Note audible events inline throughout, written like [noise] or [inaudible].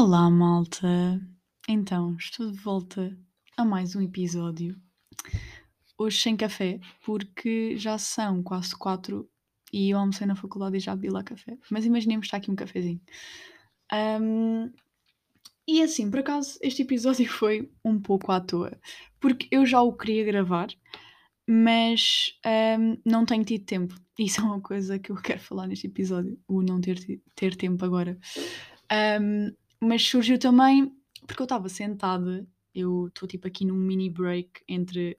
Olá, malta! Então, estou de volta a mais um episódio. Hoje sem café, porque já são quase quatro e eu almocei na faculdade e já bebi lá café. Mas imaginemos estar aqui um cafezinho. Um, e assim, por acaso, este episódio [laughs] foi um pouco à toa, porque eu já o queria gravar, mas um, não tenho tido tempo. [laughs] Isso é uma coisa que eu quero falar neste episódio, o não ter, ter tempo agora. Um, mas surgiu também porque eu estava sentada, eu estou tipo aqui num mini break entre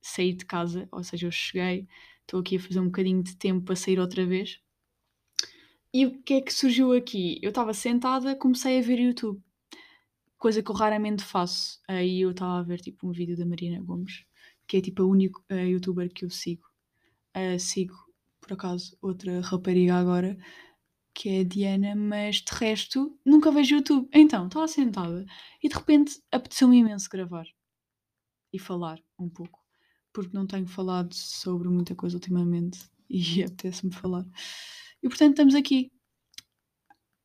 sair de casa, ou seja, eu cheguei, estou aqui a fazer um bocadinho de tempo para sair outra vez. E o que é que surgiu aqui? Eu estava sentada, comecei a ver YouTube, coisa que eu raramente faço. Aí eu estava a ver tipo um vídeo da Marina Gomes, que é tipo a única uh, youtuber que eu sigo. Uh, sigo, por acaso, outra rapariga agora, que é a Diana, mas de resto nunca vejo YouTube. Então, estava sentada e de repente apeteceu-me imenso gravar e falar um pouco, porque não tenho falado sobre muita coisa ultimamente [laughs] e apetece-me falar. E portanto estamos aqui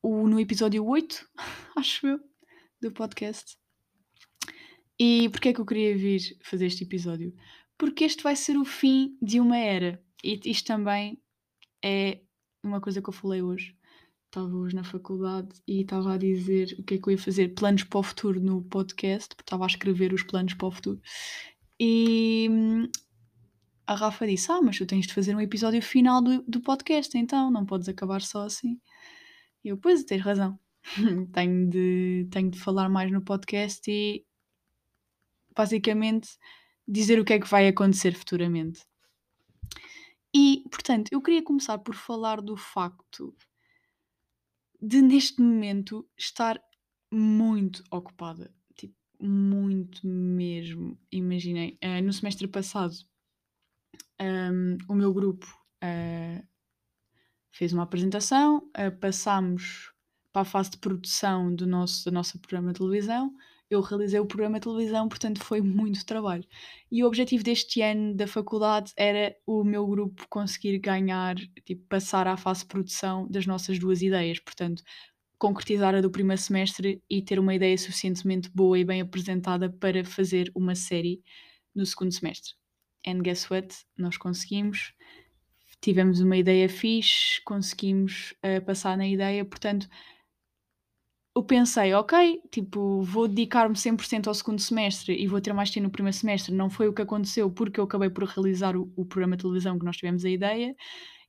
o, no episódio 8, [laughs] acho eu, do podcast. E porquê é que eu queria vir fazer este episódio? Porque este vai ser o fim de uma era. E isto também é uma coisa que eu falei hoje. Estava hoje na faculdade e estava a dizer o que é que eu ia fazer, planos para o futuro no podcast, porque estava a escrever os planos para o futuro. E hum, a Rafa disse: Ah, mas tu tens de fazer um episódio final do, do podcast, então não podes acabar só assim. E eu, pois, tens razão. [laughs] tenho, de, tenho de falar mais no podcast e basicamente dizer o que é que vai acontecer futuramente. E, portanto, eu queria começar por falar do facto de, neste momento, estar muito ocupada. Tipo, muito mesmo. Imaginei, uh, no semestre passado, um, o meu grupo uh, fez uma apresentação, uh, passámos para a fase de produção do nosso, do nosso programa de televisão eu realizei o programa de televisão, portanto foi muito trabalho. E o objetivo deste ano da faculdade era o meu grupo conseguir ganhar, tipo, passar à fase de produção das nossas duas ideias, portanto, concretizar a do primeiro semestre e ter uma ideia suficientemente boa e bem apresentada para fazer uma série no segundo semestre. And guess what? Nós conseguimos, tivemos uma ideia fixe, conseguimos uh, passar na ideia, portanto eu pensei, ok, tipo, vou dedicar-me 100% ao segundo semestre e vou ter mais tempo no primeiro semestre. Não foi o que aconteceu porque eu acabei por realizar o, o programa de televisão que nós tivemos a ideia.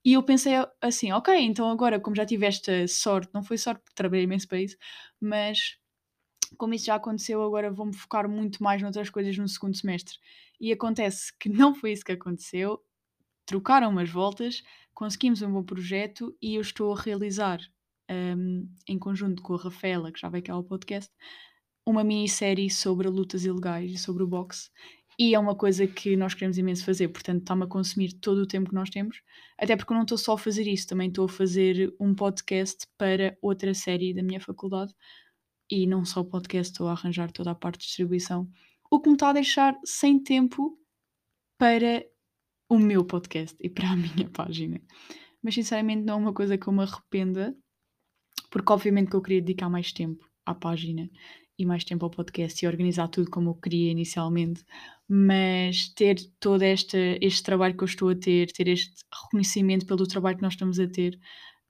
E eu pensei assim, ok, então agora, como já tive esta sorte, não foi sorte porque trabalhei imenso para isso, mas como isso já aconteceu, agora vou-me focar muito mais noutras coisas no segundo semestre. E acontece que não foi isso que aconteceu, trocaram umas voltas, conseguimos um bom projeto e eu estou a realizar um, em conjunto com a Rafaela, que já veio aqui ao podcast, uma minissérie sobre lutas ilegais e sobre o boxe. E é uma coisa que nós queremos imenso fazer, portanto está-me a consumir todo o tempo que nós temos. Até porque eu não estou só a fazer isso, também estou a fazer um podcast para outra série da minha faculdade. E não só o podcast, estou a arranjar toda a parte de distribuição. O que me está a deixar sem tempo para o meu podcast e para a minha [laughs] página. Mas sinceramente não é uma coisa que eu me arrependa, porque obviamente que eu queria dedicar mais tempo à página e mais tempo ao podcast e organizar tudo como eu queria inicialmente, mas ter todo este, este trabalho que eu estou a ter, ter este reconhecimento pelo trabalho que nós estamos a ter.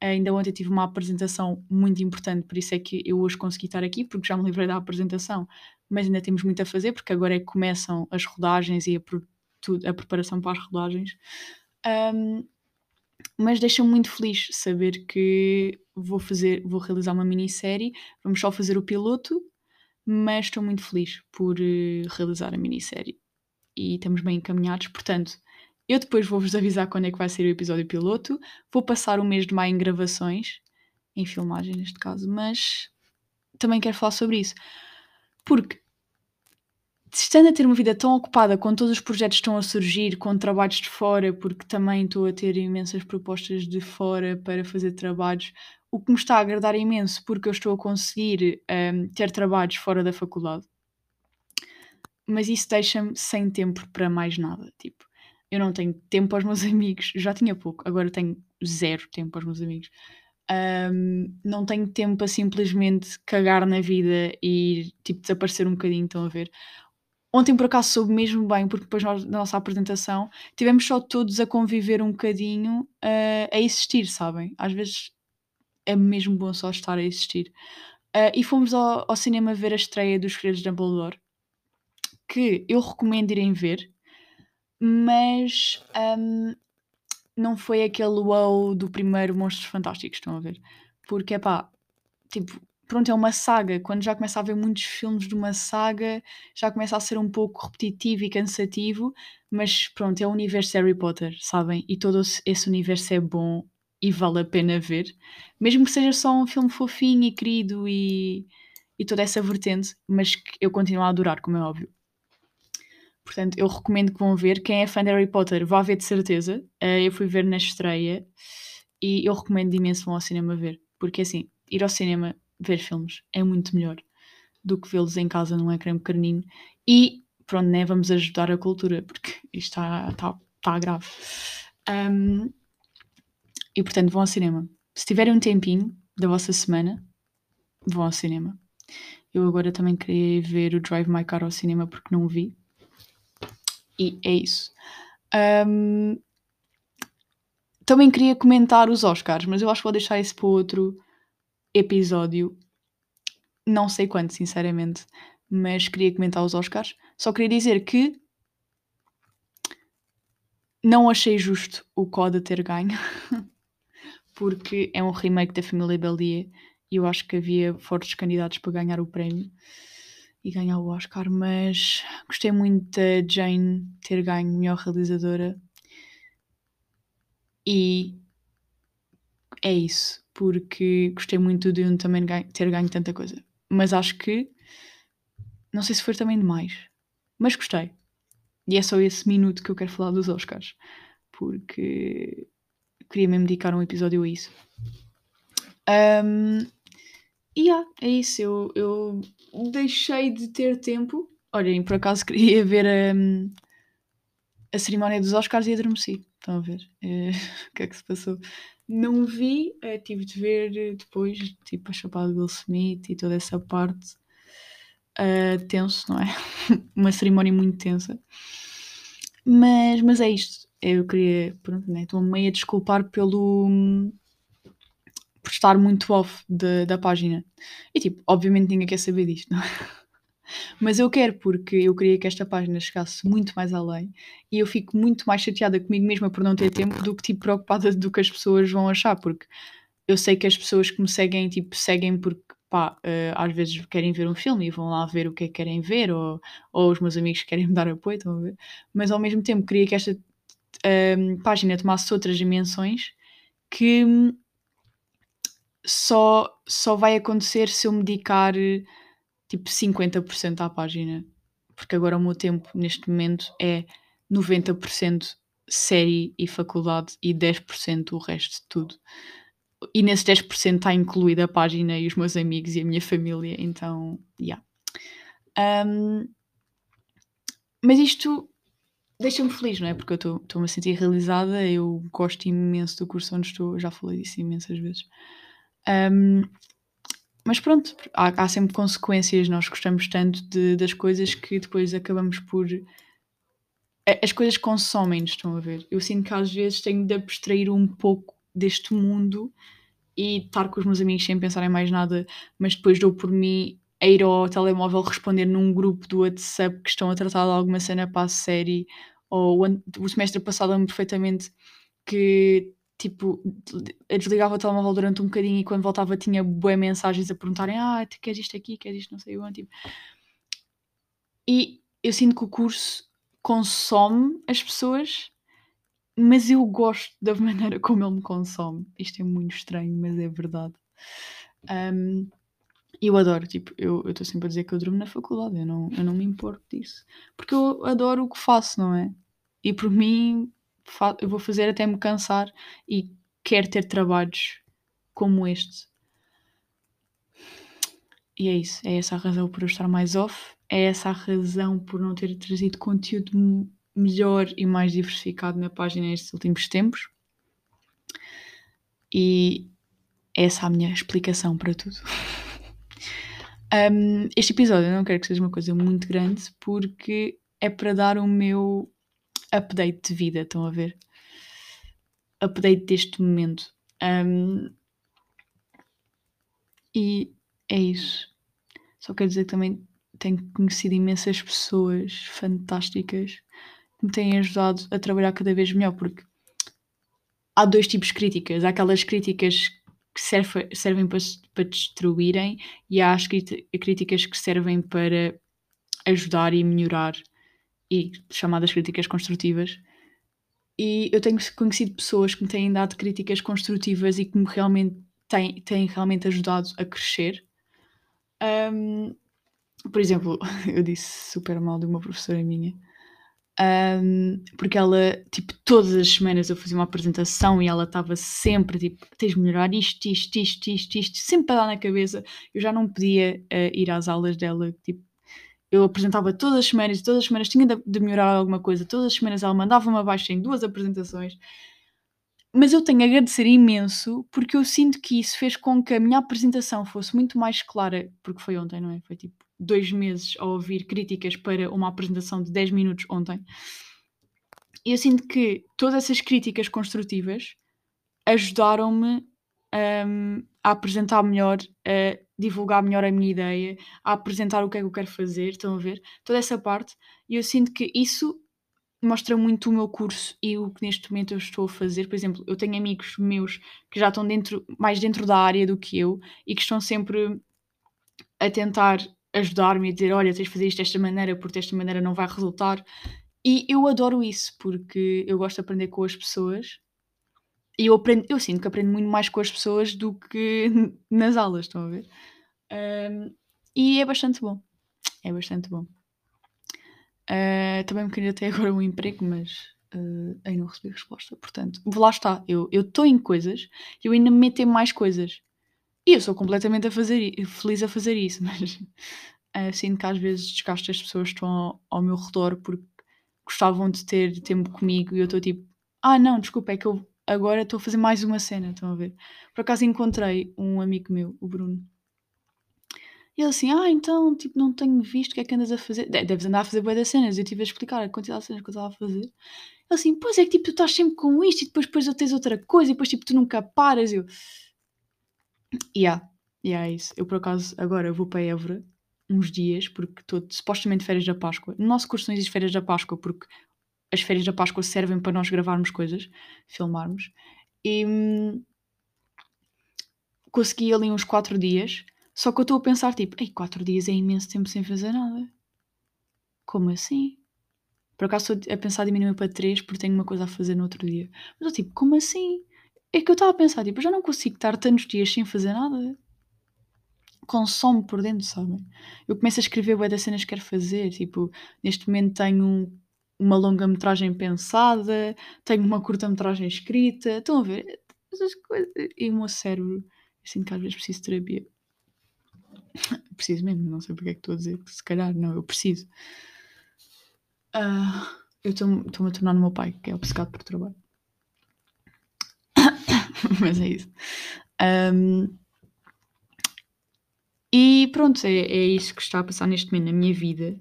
Ainda ontem tive uma apresentação muito importante, por isso é que eu hoje consegui estar aqui, porque já me livrei da apresentação, mas ainda temos muito a fazer, porque agora é que começam as rodagens e a, a preparação para as rodagens. Um, mas deixa-me muito feliz saber que vou fazer, vou realizar uma minissérie, vamos só fazer o piloto, mas estou muito feliz por uh, realizar a minissérie. E estamos bem encaminhados, portanto, eu depois vou-vos avisar quando é que vai ser o episódio piloto, vou passar o mês de maio em gravações, em filmagem neste caso, mas também quero falar sobre isso, porque estando a ter uma vida tão ocupada com todos os projetos que estão a surgir, com trabalhos de fora, porque também estou a ter imensas propostas de fora para fazer trabalhos, o que me está a agradar imenso porque eu estou a conseguir um, ter trabalhos fora da faculdade. Mas isso deixa-me sem tempo para mais nada. Tipo, eu não tenho tempo aos meus [laughs] amigos, já tinha pouco, agora tenho zero tempo aos meus amigos. Um, não tenho tempo a simplesmente cagar na vida e tipo desaparecer um bocadinho, estão a ver? Ontem por acaso soube mesmo bem, porque depois nós, na nossa apresentação tivemos só todos a conviver um bocadinho uh, a existir, sabem? Às vezes é mesmo bom só estar a existir. Uh, e fomos ao, ao, cinema ver a estreia dos Segredos de Dumbledore, que eu recomendo irem ver, mas um, não foi aquele wow do primeiro Monstros Fantásticos, estão a ver? Porque é pá, tipo, pronto, é uma saga. Quando já começa a haver muitos filmes de uma saga, já começa a ser um pouco repetitivo e cansativo, mas pronto, é o universo Harry Potter, sabem? E todo esse universo é bom e vale a pena ver, mesmo que seja só um filme fofinho e querido e, e toda essa vertente, mas que eu continuo a adorar, como é óbvio. Portanto, eu recomendo que vão ver. Quem é fã de Harry Potter, vá ver de certeza. Uh, eu fui ver na estreia e eu recomendo imenso vão ao cinema ver. Porque assim, ir ao cinema ver filmes é muito melhor do que vê-los em casa num ecrã pequenino. E pronto, né, vamos ajudar a cultura, porque isto está tá, tá grave. Um, e portanto, vão ao cinema. Se tiverem um tempinho da vossa semana, vão ao cinema. Eu agora também queria ver o Drive My Car ao cinema porque não o vi. E é isso. Um, também queria comentar os Oscars, mas eu acho que vou deixar isso para outro episódio. Não sei quando, sinceramente, mas queria comentar os Oscars. Só queria dizer que não achei justo o Coda ter ganho, [laughs] porque é um remake da Família Beldia e eu acho que havia fortes candidatos para ganhar o prémio e ganhar o Oscar, mas gostei muito da Jane ter ganho melhor realizadora e é isso, porque gostei muito de um também ter ganho tanta coisa. Mas acho que não sei se foi também demais, mas gostei. E é só esse minuto que eu quero falar dos Oscars, porque queria mesmo dedicar um episódio a isso. Um, e yeah, é isso. Eu, eu deixei de ter tempo. Olhem, por acaso queria ver a, a cerimónia dos Oscars e adormeci. Estão a ver? É, [laughs] o que é que se passou? Não vi, é, tive de ver depois, tipo, a chapada do Will Smith e toda essa parte. Uh, tenso, não é? [laughs] Uma cerimónia muito tensa. Mas, mas é isto. Eu queria, pronto, né? Estou meio a desculpar pelo por estar muito off de, da página. E tipo, obviamente ninguém quer saber disto, não é? [laughs] Mas eu quero porque eu queria que esta página chegasse muito mais além e eu fico muito mais chateada comigo mesma por não ter tempo do que tipo preocupada do que as pessoas vão achar, porque eu sei que as pessoas que me seguem, tipo, seguem porque pá, uh, às vezes querem ver um filme e vão lá ver o que é que querem ver, ou, ou os meus amigos querem me dar apoio, estão a ver? Mas ao mesmo tempo queria que esta uh, página tomasse outras dimensões que só, só vai acontecer se eu me dedicar tipo 50% à página. Porque agora o meu tempo neste momento é 90% série e faculdade e 10% o resto de tudo. E nesse 10% está incluída a página e os meus amigos e a minha família, então, yeah. Um, mas isto deixa-me feliz, não é? Porque eu estou-me a sentir realizada, eu gosto imenso do curso onde estou, já falei disso imensas vezes. Um, mas pronto, há, há, sempre consequências. Nós gostamos tanto de, das coisas que depois acabamos por. As coisas consomem-nos, estão a ver? Eu sinto que às vezes tenho de abstrair um pouco deste mundo e estar com os meus amigos sem pensar em mais nada, mas depois dou por mim a ir ao telemóvel responder num grupo do WhatsApp que estão a tratar de alguma cena para a série. Ou o, semestre passado lembro perfeitamente que tipo, desligava o telemóvel durante um bocadinho e quando voltava tinha boas mensagens a perguntarem: Ah, queres isto aqui, queres isto, não sei onde. Tipo. E eu sinto que o curso consome as pessoas, mas eu gosto da [laughs] maneira como ele me consome. Isto é muito estranho, mas é verdade. Um, eu adoro, tipo, eu estou sempre a dizer que eu durmo na faculdade, eu não, eu não me importo disso. Porque eu adoro o que faço, não é? E por mim, eu vou fazer até me cansar e quero ter trabalhos como este. E é isso, é essa a razão por eu estar mais off, é essa a razão por não ter trazido conteúdo melhor e mais diversificado na página nestes últimos tempos. E é essa a minha explicação para tudo. [laughs] um, este episódio eu não quero que seja uma coisa muito grande porque é para dar o meu update de vida, estão a ver? Update deste momento. Um, e é isso. Só quero dizer que também tenho conhecido imensas pessoas fantásticas que me têm ajudado a trabalhar cada vez melhor, porque há dois tipos de críticas. Há aquelas críticas que serve, servem para, para destruírem e há as críticas que servem para ajudar e melhorar e chamadas críticas construtivas. E eu tenho conhecido pessoas que me têm dado críticas construtivas e que me realmente têm, têm realmente ajudado a crescer. Um, por exemplo, [laughs] eu disse super mal de uma professora minha um, porque ela, tipo, todas as semanas eu fazia uma apresentação e ela estava sempre, tipo, tens de melhorar isto, isto, isto, isto, isto, sempre a dar na cabeça. Eu já não podia uh, ir às aulas dela, tipo, eu apresentava todas as semanas, todas as semanas tinha de, de melhorar alguma coisa, todas as semanas ela mandava-me abaixo em duas apresentações. Mas eu tenho a agradecer imenso porque eu sinto que isso fez com que a minha apresentação fosse muito mais clara, porque foi ontem, não é? Foi tipo dois meses a ouvir críticas para uma apresentação de 10 minutos ontem. E eu sinto que todas essas críticas construtivas ajudaram-me um, a apresentar melhor, a divulgar melhor a minha ideia, a apresentar o que é que eu quero fazer, estão a ver? Toda essa parte. E eu sinto que isso mostra muito o meu curso e o que neste momento eu estou a fazer. Por exemplo, eu tenho amigos meus que já estão dentro, mais dentro da área do que eu e que estão sempre a tentar ajudar-me e dizer: Olha, tens de fazer isto desta maneira, porque desta maneira não vai resultar. E eu adoro isso, porque eu gosto de aprender com as pessoas e eu, aprendo, eu sinto que aprendo muito mais com as pessoas do que [laughs] nas aulas, estão a ver? Um, e é bastante bom. É bastante bom. Uh, também me queria ter [laughs] agora um emprego, mas uh, ainda não recebi resposta. Portanto, lá está. Eu estou em coisas e eu ainda me meto em mais coisas. E eu sou completamente a fazer, feliz a fazer isso, [laughs] mas uh, sinto que às vezes desgasto as pessoas que estão ao, ao, meu redor porque gostavam de ter tempo comigo e eu estou tipo, ah não, desculpa, é que eu agora estou a fazer mais uma cena, estão a ver? Por acaso encontrei um amigo meu, o Bruno. E ele assim, ah, então, tipo, não tenho visto o que é que andas a fazer. Deves andar a fazer boas das cenas. Eu tive a explicar a quantidade de cenas que eu estava a fazer. Ele assim, pois é que tipo, tu estás sempre com isto e depois, depois tens outra coisa e depois tipo, tu nunca paras. Eu, Yeah, yeah, é isso. Eu por acaso agora vou para Évora uns dias, porque estou supostamente férias da Páscoa. No nosso curso não existe férias da Páscoa, porque as férias da Páscoa servem para nós gravarmos coisas, filmarmos. E hum, consegui ali uns 4 dias, só que eu estou a pensar tipo, ei, 4 dias é imenso tempo sem fazer nada. Como assim? Por acaso estou a pensar diminuir para 3 porque tenho uma coisa a fazer no outro dia. Mas eu tipo, como assim? É que eu estava a pensar, tipo, já não consigo estar tantos dias sem fazer nada. Consome por dentro, sabem? Eu começo a escrever bué das cenas que quero fazer. Tipo, neste momento tenho uma longa-metragem pensada, tenho uma curta-metragem escrita. Estão a ver? Essas coisas. E o meu cérebro, sinto que às vezes preciso de terapia. preciso mesmo, não sei porque é que estou a dizer que se calhar não, eu preciso. Uh, eu estou-me a tornar no meu pai, que é obcecado por trabalho. [laughs] mas é isso. Um, e pronto, é, é isso que está a passar neste momento na minha vida.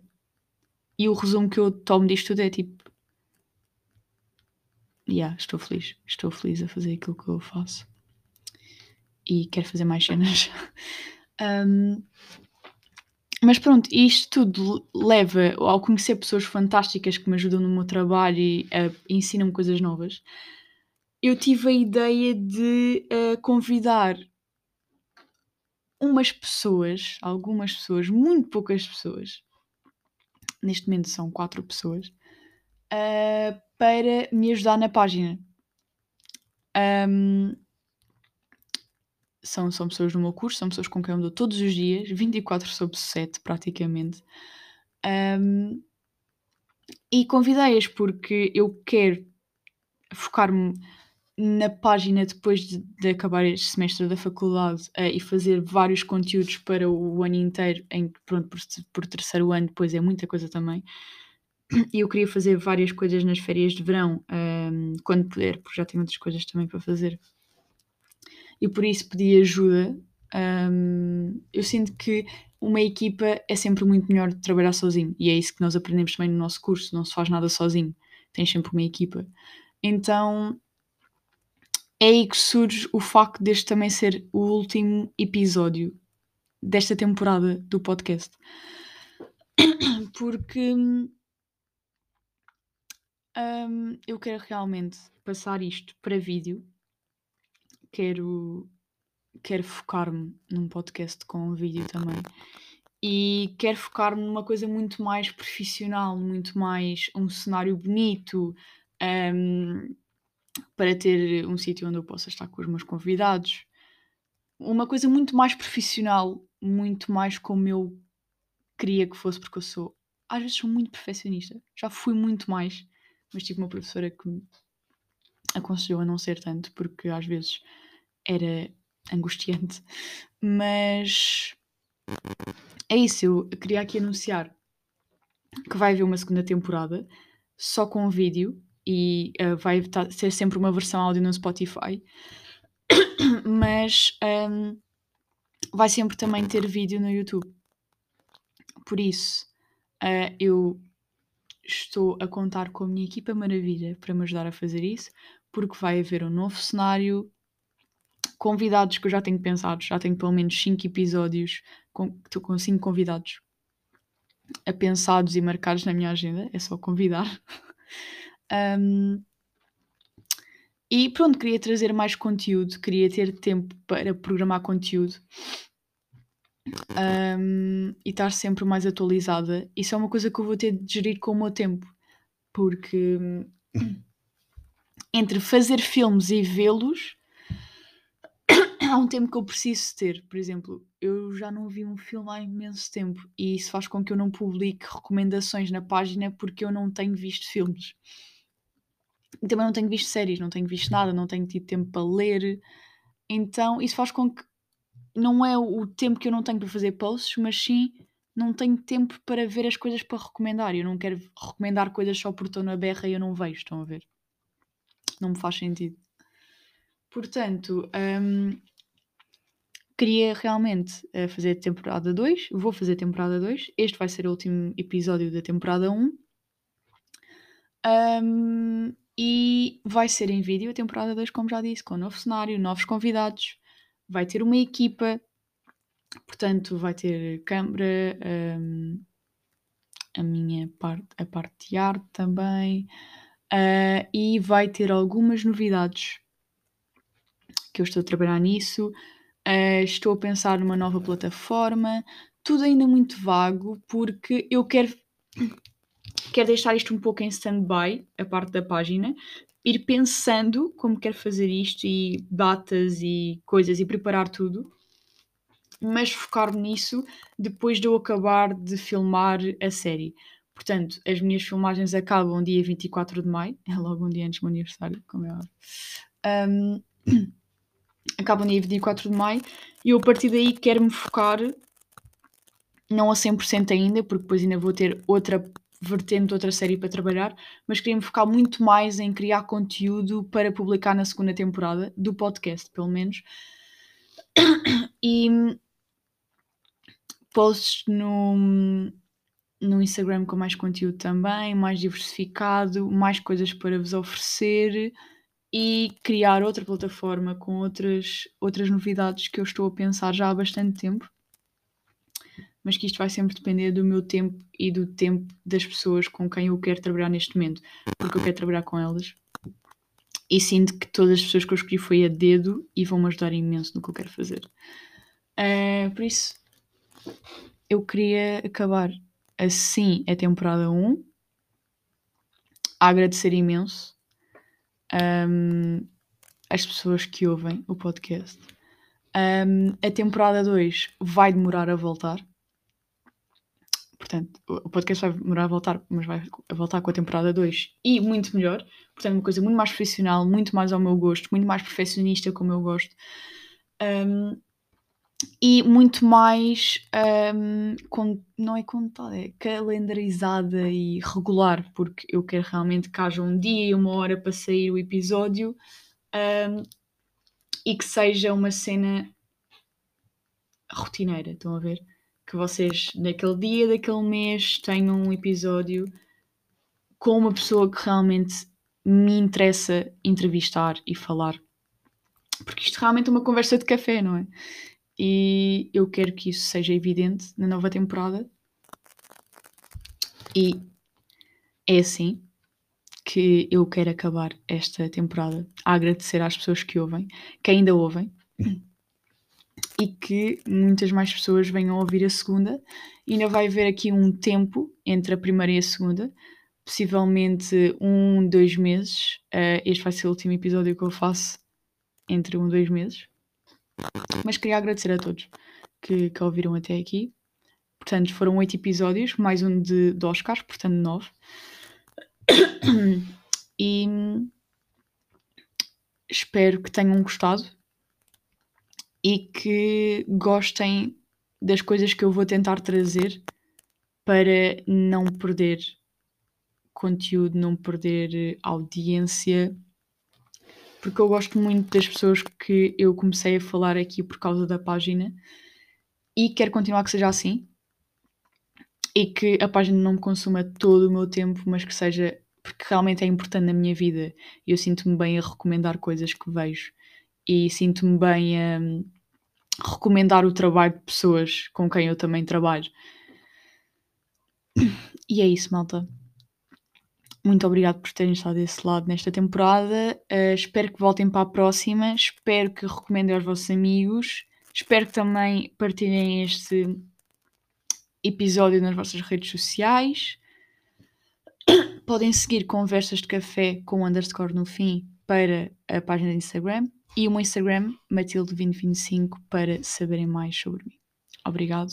E o resumo que eu tomo disto tudo é tipo. Yeah, estou feliz. Estou feliz a fazer aquilo que eu faço. E quero fazer mais cenas. [laughs] um, mas pronto, isto tudo leva ao conhecer pessoas fantásticas que me ajudam no meu trabalho e ensinam-me coisas novas eu tive a ideia de uh, convidar umas pessoas, algumas pessoas, muito poucas pessoas, neste momento são quatro pessoas, uh, para me ajudar na página. Um, são, são pessoas do meu curso, são pessoas com quem eu ando todos os dias, 24 sobre 7 praticamente. Um, e convidei-as porque eu quero focar-me na página depois de, de, acabar este semestre da faculdade uh, e fazer vários conteúdos para o ano inteiro, em pronto, por, por terceiro ano depois é muita coisa também. E eu queria fazer várias coisas nas férias de verão, um, ehm, quando puder, porque já tenho outras coisas também para fazer. e por isso pedi ajuda. Um, eu sinto que uma equipa é sempre muito melhor de trabalhar sozinho e é isso que nós aprendemos também no nosso curso. Não se faz nada sozinho, tens sempre uma equipa. Então é aí que surge o facto deste também ser o último episódio desta temporada do podcast. [coughs] Porque um, eu quero realmente passar isto para vídeo. Quero, quero focar-me num podcast com vídeo também. E quero focar-me numa coisa muito mais profissional, muito mais um cenário bonito, um, para ter um sítio onde eu possa estar com os meus convidados. Uma coisa muito mais profissional, muito mais como eu queria que fosse, porque eu sou, às vezes, sou muito perfeccionista. Já fui muito mais mas tive uma professora que me aconselhou a não ser tanto, porque às vezes era angustiante. Mas é isso, eu queria aqui anunciar que vai haver uma segunda temporada só com vídeo e uh, vai ser sempre uma versão áudio no Spotify, [coughs] mas um, vai sempre também ter vídeo no YouTube. Por isso, uh, eu estou a contar com a minha equipa maravilha para me ajudar a fazer isso, porque vai haver um novo cenário, convidados que eu já tenho pensado, já tenho pelo menos 5 episódios, estou com 5 convidados a pensados e marcados na minha agenda, é só convidar. [laughs] um, e pronto, queria trazer mais conteúdo, queria ter tempo para programar conteúdo um, e estar sempre mais atualizada. Isso é uma coisa que eu vou ter de gerir com o meu tempo, porque entre fazer filmes e vê-los [coughs] há um tempo que eu preciso ter. Por exemplo, eu já não vi um filme há imenso tempo e isso faz com que eu não publique recomendações na página porque eu não tenho visto filmes. E também não tenho visto séries, não tenho visto nada, não tenho tido tempo para ler. Então, isso faz com que não é o tempo que eu não tenho para fazer posts, mas sim não tenho tempo para ver as coisas para recomendar. Eu não quero recomendar coisas só porque estou na berra e eu não vejo, estão a ver? Não me faz sentido. Portanto, hum, queria realmente uh, fazer temporada 2. Vou fazer temporada 2. Este vai ser o último episódio da temporada 1. Um, e vai ser em vídeo a temporada 2, como já disse, com novo cenário, novos convidados vai ter uma equipa, portanto, vai ter câmara, um, a minha parte, a parte de arte também, uh, e vai ter algumas novidades que eu estou a trabalhar nisso. Uh, estou a pensar numa nova plataforma, tudo ainda muito vago, porque eu quero, quero deixar isto um pouco em stand-by, a parte da página, ir pensando como quero fazer isto e datas e coisas e preparar tudo, mas focar nisso depois de eu acabar de filmar a série. Portanto, as minhas filmagens acabam dia 24 de maio, [laughs] é logo um dia antes do meu aniversário, como é óbvio. Um, [clears throat] acabam dia 24 de maio e eu a partir daí quero me focar, não a 100% ainda, porque depois ainda vou ter outra vertente outra série para trabalhar, mas queria me focar muito mais em criar conteúdo para publicar na segunda temporada do podcast, pelo menos. E posts no, no Instagram com mais conteúdo também, mais diversificado, mais coisas para vos oferecer e criar outra plataforma com outras, outras novidades que eu estou a pensar já há bastante tempo mas que isto vai sempre depender do meu tempo e do tempo das pessoas com quem eu quero trabalhar neste momento, porque eu quero trabalhar com elas e sinto que todas as pessoas que eu escolhi foi a dedo e vão-me ajudar imenso no que eu quero fazer. Uh, por isso, eu queria acabar assim a temporada 1, a agradecer imenso um, as pessoas que ouvem o podcast. Um, a temporada 2 vai demorar a voltar Portanto, o podcast vai demorar a voltar, mas vai voltar com a temporada 2 e muito melhor. Portanto, uma coisa muito mais profissional, muito mais ao meu gosto, muito mais perfeccionista como eu gosto. Um, e muito mais um, com, não é contada, é calendarizada e regular, porque eu quero realmente que haja um dia e uma hora para sair o episódio. Um, e que seja uma cena rotineira, estão a ver? Que vocês, naquele dia daquele mês, tenham um episódio com uma pessoa que realmente me interessa entrevistar e falar. Porque isto realmente é uma conversa de café, não é? E eu quero que isso seja evidente na nova temporada. E é assim que eu quero acabar esta temporada a agradecer às pessoas que ouvem, que ainda ouvem, [laughs] e que muitas mais pessoas venham ouvir a segunda. E ainda vai haver aqui um tempo entre a primeira e a segunda, possivelmente um, dois meses. Uh, este vai ser o último episódio que eu faço entre um dois meses. Mas queria agradecer a todos que, que ouviram até aqui. Portanto, foram oito episódios, mais um de, de Oscars, portanto, nove. [coughs] E espero que tenham gostado e que gostem das coisas que eu vou tentar trazer para não perder conteúdo, não perder audiência, porque eu gosto muito das pessoas que eu comecei a falar aqui por causa da página e quero continuar que seja assim e que a página não me consuma todo o meu tempo, mas que seja porque realmente é importante na minha vida. E eu sinto-me bem a recomendar coisas que vejo e sinto-me bem a recomendar o trabalho de pessoas com quem eu também trabalho. E é isso, malta. Muito obrigado por terem estado desse lado nesta temporada. Uh, espero que voltem para a próxima. Espero que recomendem aos vossos amigos. Espero que também partilhem este episódio nas vossas redes sociais. Podem seguir conversas de café com underscore no fim para a página de Instagram e o meu Instagram, Matilde2025, para saberem mais sobre mim. Obrigado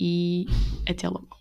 e até logo.